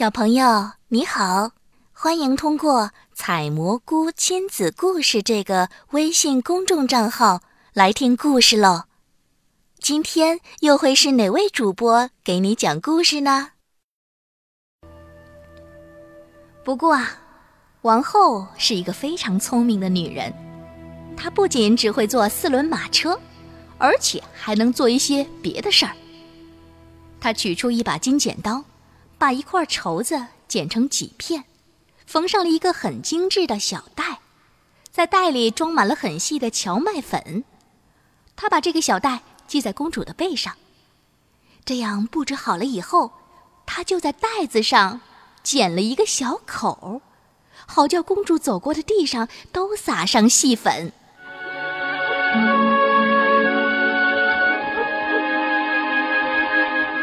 小朋友你好，欢迎通过“采蘑菇亲子故事”这个微信公众账号来听故事喽。今天又会是哪位主播给你讲故事呢？不过啊，王后是一个非常聪明的女人，她不仅只会坐四轮马车，而且还能做一些别的事儿。她取出一把金剪刀。把一块绸子剪成几片，缝上了一个很精致的小袋，在袋里装满了很细的荞麦粉。他把这个小袋系在公主的背上，这样布置好了以后，他就在袋子上剪了一个小口，好叫公主走过的地上都撒上细粉。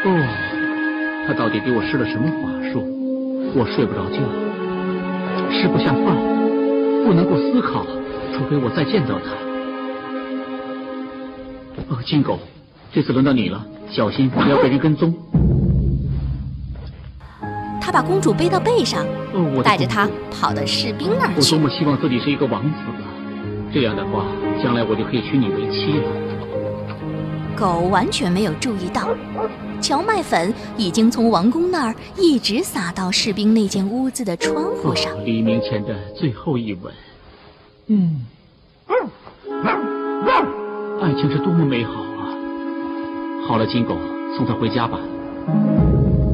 哦。他到底给我施了什么法术？我睡不着觉，吃不下饭，不能够思考，除非我再见到他。哦，金狗，这次轮到你了，小心不要被人跟踪。他把公主背到背上，带着她跑到士兵那儿去。我多么希望自己是一个王子啊！这样的话，将来我就可以娶你为妻了。狗完全没有注意到。荞麦粉已经从王宫那儿一直撒到士兵那间屋子的窗户上。黎明前的最后一吻，嗯，爱情是多么美好啊！好了，金狗，送他回家吧。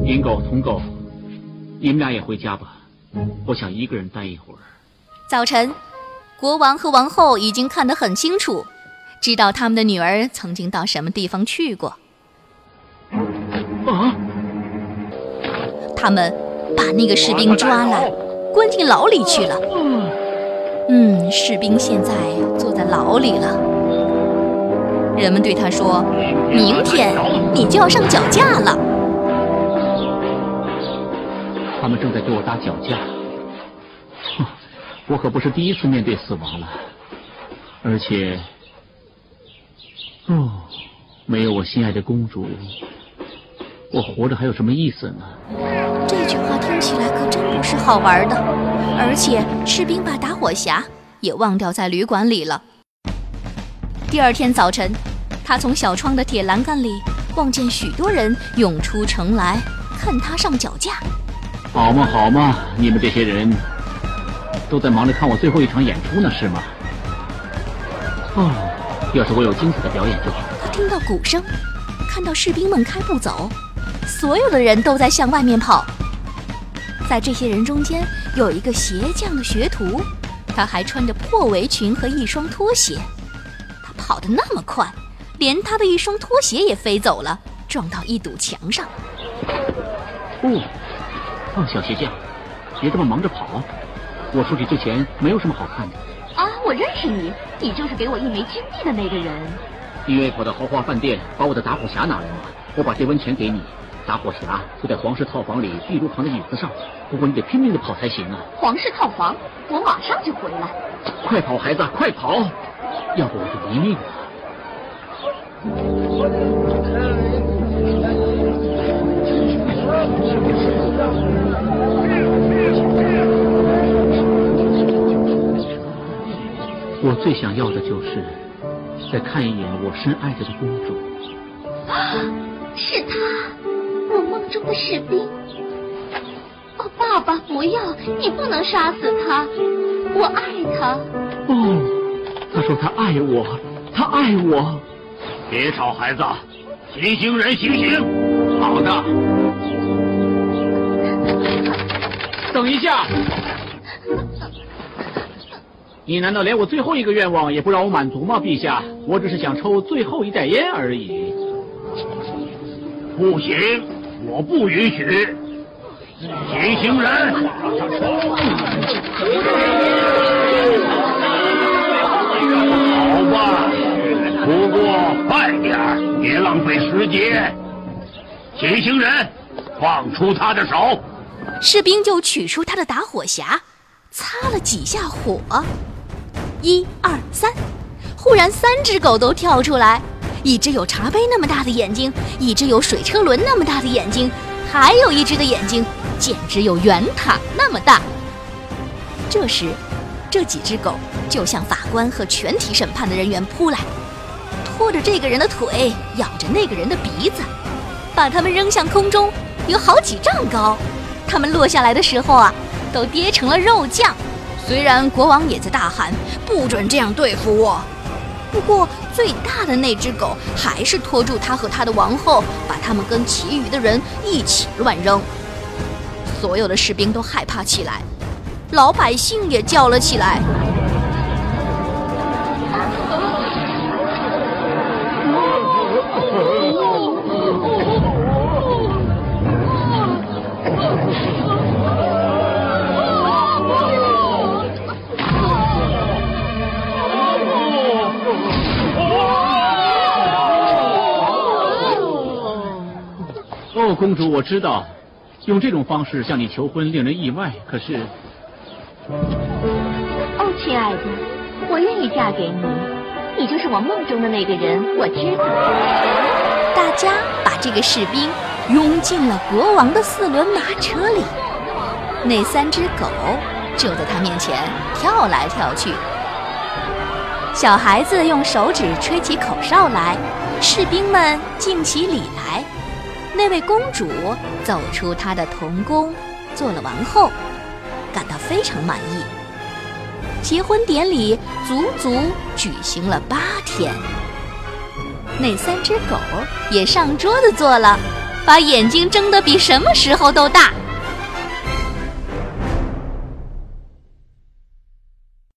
银狗、铜狗，你们俩也回家吧。我想一个人待一会儿。早晨，国王和王后已经看得很清楚，知道他们的女儿曾经到什么地方去过。啊！他们把那个士兵抓来，关进牢里去了。嗯，士兵现在坐在牢里了。人们对他说：“明天你就要上绞架了。”他们正在给我搭绞架。哼，我可不是第一次面对死亡了，而且，哦，没有我心爱的公主。我活着还有什么意思呢？这句话听起来可真不是好玩的。而且士兵把打火匣也忘掉在旅馆里了。第二天早晨，他从小窗的铁栏杆里望见许多人涌出城来看他上脚架。好嘛好嘛，你们这些人都在忙着看我最后一场演出呢，是吗？哦，要是我有精彩的表演就好。他听到鼓声，看到士兵们开步走。所有的人都在向外面跑，在这些人中间有一个鞋匠的学徒，他还穿着破围裙和一双拖鞋。他跑得那么快，连他的一双拖鞋也飞走了，撞到一堵墙上。哦，哦，小鞋匠，别这么忙着跑，我出去之前没有什么好看的。啊，我认识你，你就是给我一枚金币的那个人。因为跑到豪华饭店把我的打火匣拿来了，我把这文钱给你。打火匣就在皇室套房里壁炉旁的椅子上，不过你得拼命的跑才行啊！皇室套房，我马上就回来。快跑，孩子，快跑！要不我就没命了。我最想要的就是再看一眼我深爱着的公主。啊，是他。我梦中的士兵，哦，爸爸，不要！你不能杀死他，我爱他。哦，他说他爱我，他爱我。别吵，孩子，行刑人行刑。好的。等一下，你难道连我最后一个愿望也不让我满足吗，陛下？我只是想抽最后一袋烟而已。不行。我不允许！行刑人，好吧，不过快点别浪费时间。行刑人，放出他的手。士兵就取出他的打火匣，擦了几下火，一二三，忽然三只狗都跳出来。一只有茶杯那么大的眼睛，一只有水车轮那么大的眼睛，还有一只的眼睛简直有圆塔那么大。这时，这几只狗就向法官和全体审判的人员扑来，拖着这个人的腿，咬着那个人的鼻子，把他们扔向空中，有好几丈高。他们落下来的时候啊，都跌成了肉酱。虽然国王也在大喊“不准这样对付我”，不过最大的那只狗还是拖住他和他的王后，把他们跟其余的人一起乱扔。所有的士兵都害怕起来，老百姓也叫了起来。公主，我知道，用这种方式向你求婚令人意外。可是，哦，亲爱的，我愿意嫁给你，你就是我梦中的那个人，我知道。大家把这个士兵拥进了国王的四轮马车里，那三只狗就在他面前跳来跳去。小孩子用手指吹起口哨来，士兵们敬起礼来。那位公主走出她的童宫，做了王后，感到非常满意。结婚典礼足足举行了八天。那三只狗也上桌子坐了，把眼睛睁得比什么时候都大。